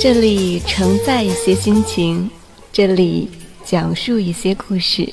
这里承载一些心情，这里讲述一些故事。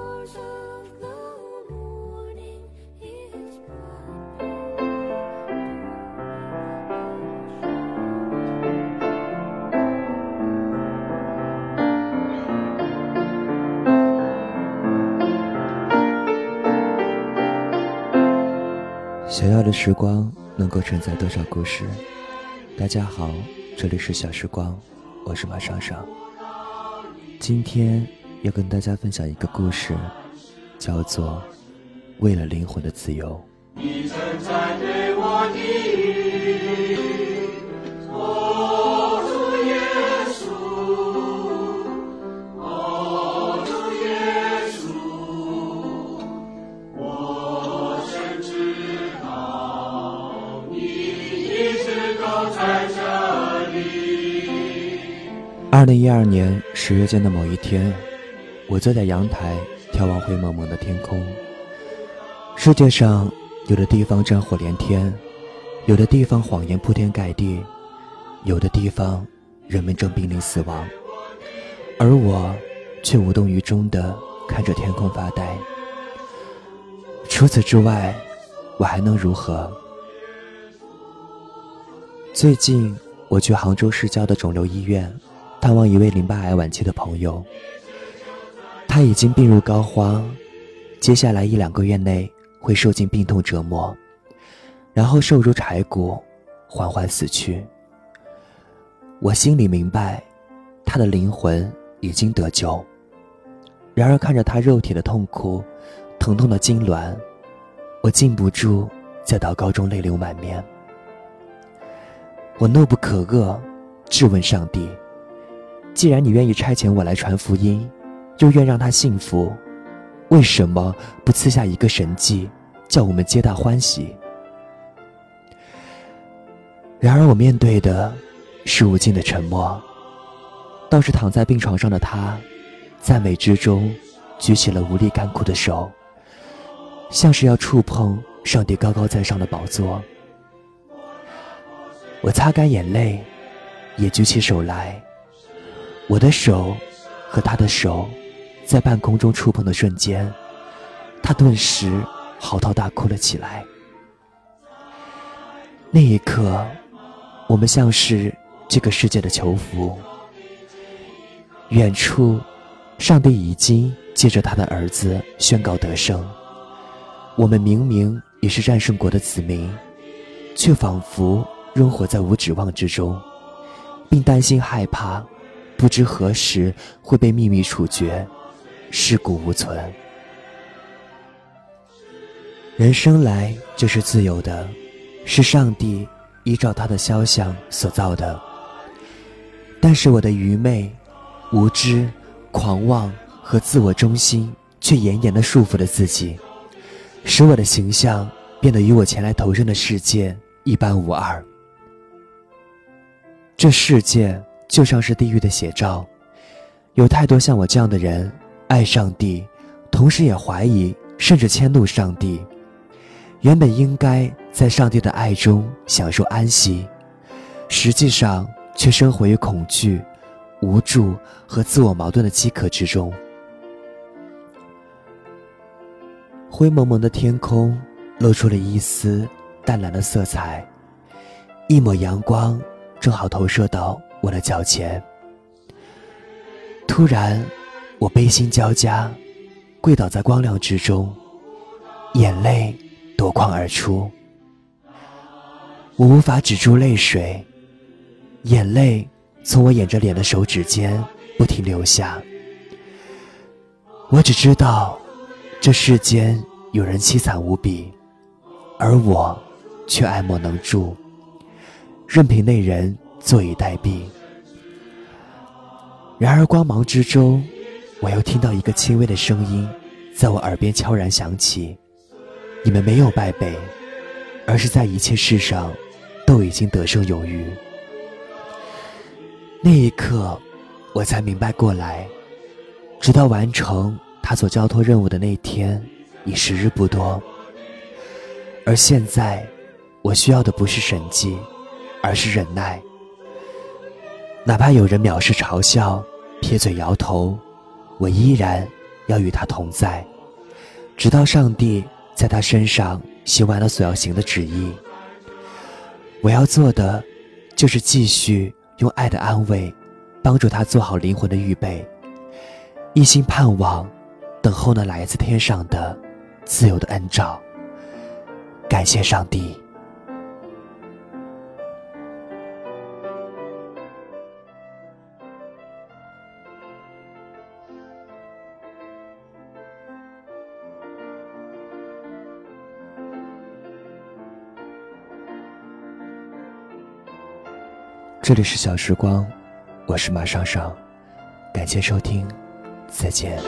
想要的时光能够承载多少故事？大家好，这里是小时光，我是马尚尚。今天要跟大家分享一个故事，叫做《为了灵魂的自由》。你曾在二零一二年十月间的某一天，我坐在阳台眺望灰蒙蒙的天空。世界上有的地方战火连天，有的地方谎言铺天盖地，有的地方人们正濒临死亡，而我却无动于衷地看着天空发呆。除此之外，我还能如何？最近我去杭州市郊的肿瘤医院。探望一位淋巴癌晚期的朋友，他已经病入膏肓，接下来一两个月内会受尽病痛折磨，然后瘦如柴骨，缓缓死去。我心里明白，他的灵魂已经得救。然而看着他肉体的痛苦，疼痛的痉挛，我禁不住在祷告中泪流满面。我怒不可遏，质问上帝。既然你愿意差遣我来传福音，又愿让他幸福，为什么不赐下一个神迹，叫我们皆大欢喜？然而我面对的是无尽的沉默。倒是躺在病床上的他，赞美之中举起了无力干枯的手，像是要触碰上帝高高在上的宝座。我擦干眼泪，也举起手来。我的手和他的手在半空中触碰的瞬间，他顿时嚎啕大哭了起来。那一刻，我们像是这个世界的囚服。远处，上帝已经借着他的儿子宣告得胜。我们明明也是战胜国的子民，却仿佛仍活在无指望之中，并担心害怕。不知何时会被秘密处决，尸骨无存。人生来就是自由的，是上帝依照他的肖像所造的。但是我的愚昧、无知、狂妄和自我中心，却严严的束缚了自己，使我的形象变得与我前来投生的世界一般无二。这世界。就像是地狱的写照，有太多像我这样的人，爱上帝，同时也怀疑甚至迁怒上帝。原本应该在上帝的爱中享受安息，实际上却生活于恐惧、无助和自我矛盾的饥渴之中。灰蒙蒙的天空露出了一丝淡蓝的色彩，一抹阳光正好投射到。我的脚前，突然，我悲心交加，跪倒在光亮之中，眼泪夺眶而出。我无法止住泪水，眼泪从我掩着脸的手指间不停流下。我只知道，这世间有人凄惨无比，而我却爱莫能助，任凭那人坐以待毙。然而光芒之中，我又听到一个轻微的声音，在我耳边悄然响起：“你们没有败北，而是在一切事上，都已经得胜有余。”那一刻，我才明白过来，直到完成他所交托任务的那天，已时日不多。而现在，我需要的不是神迹，而是忍耐。哪怕有人藐视、嘲笑。撇嘴摇头，我依然要与他同在，直到上帝在他身上行完了所要行的旨意。我要做的，就是继续用爱的安慰，帮助他做好灵魂的预备，一心盼望，等候那来自天上的自由的恩照。感谢上帝。这里是小时光，我是马尚尚，感谢收听，再见。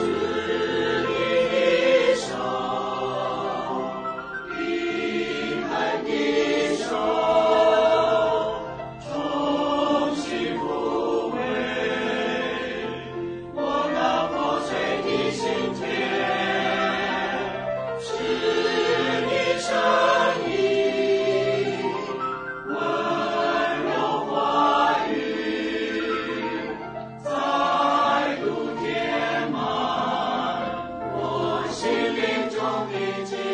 Almighty.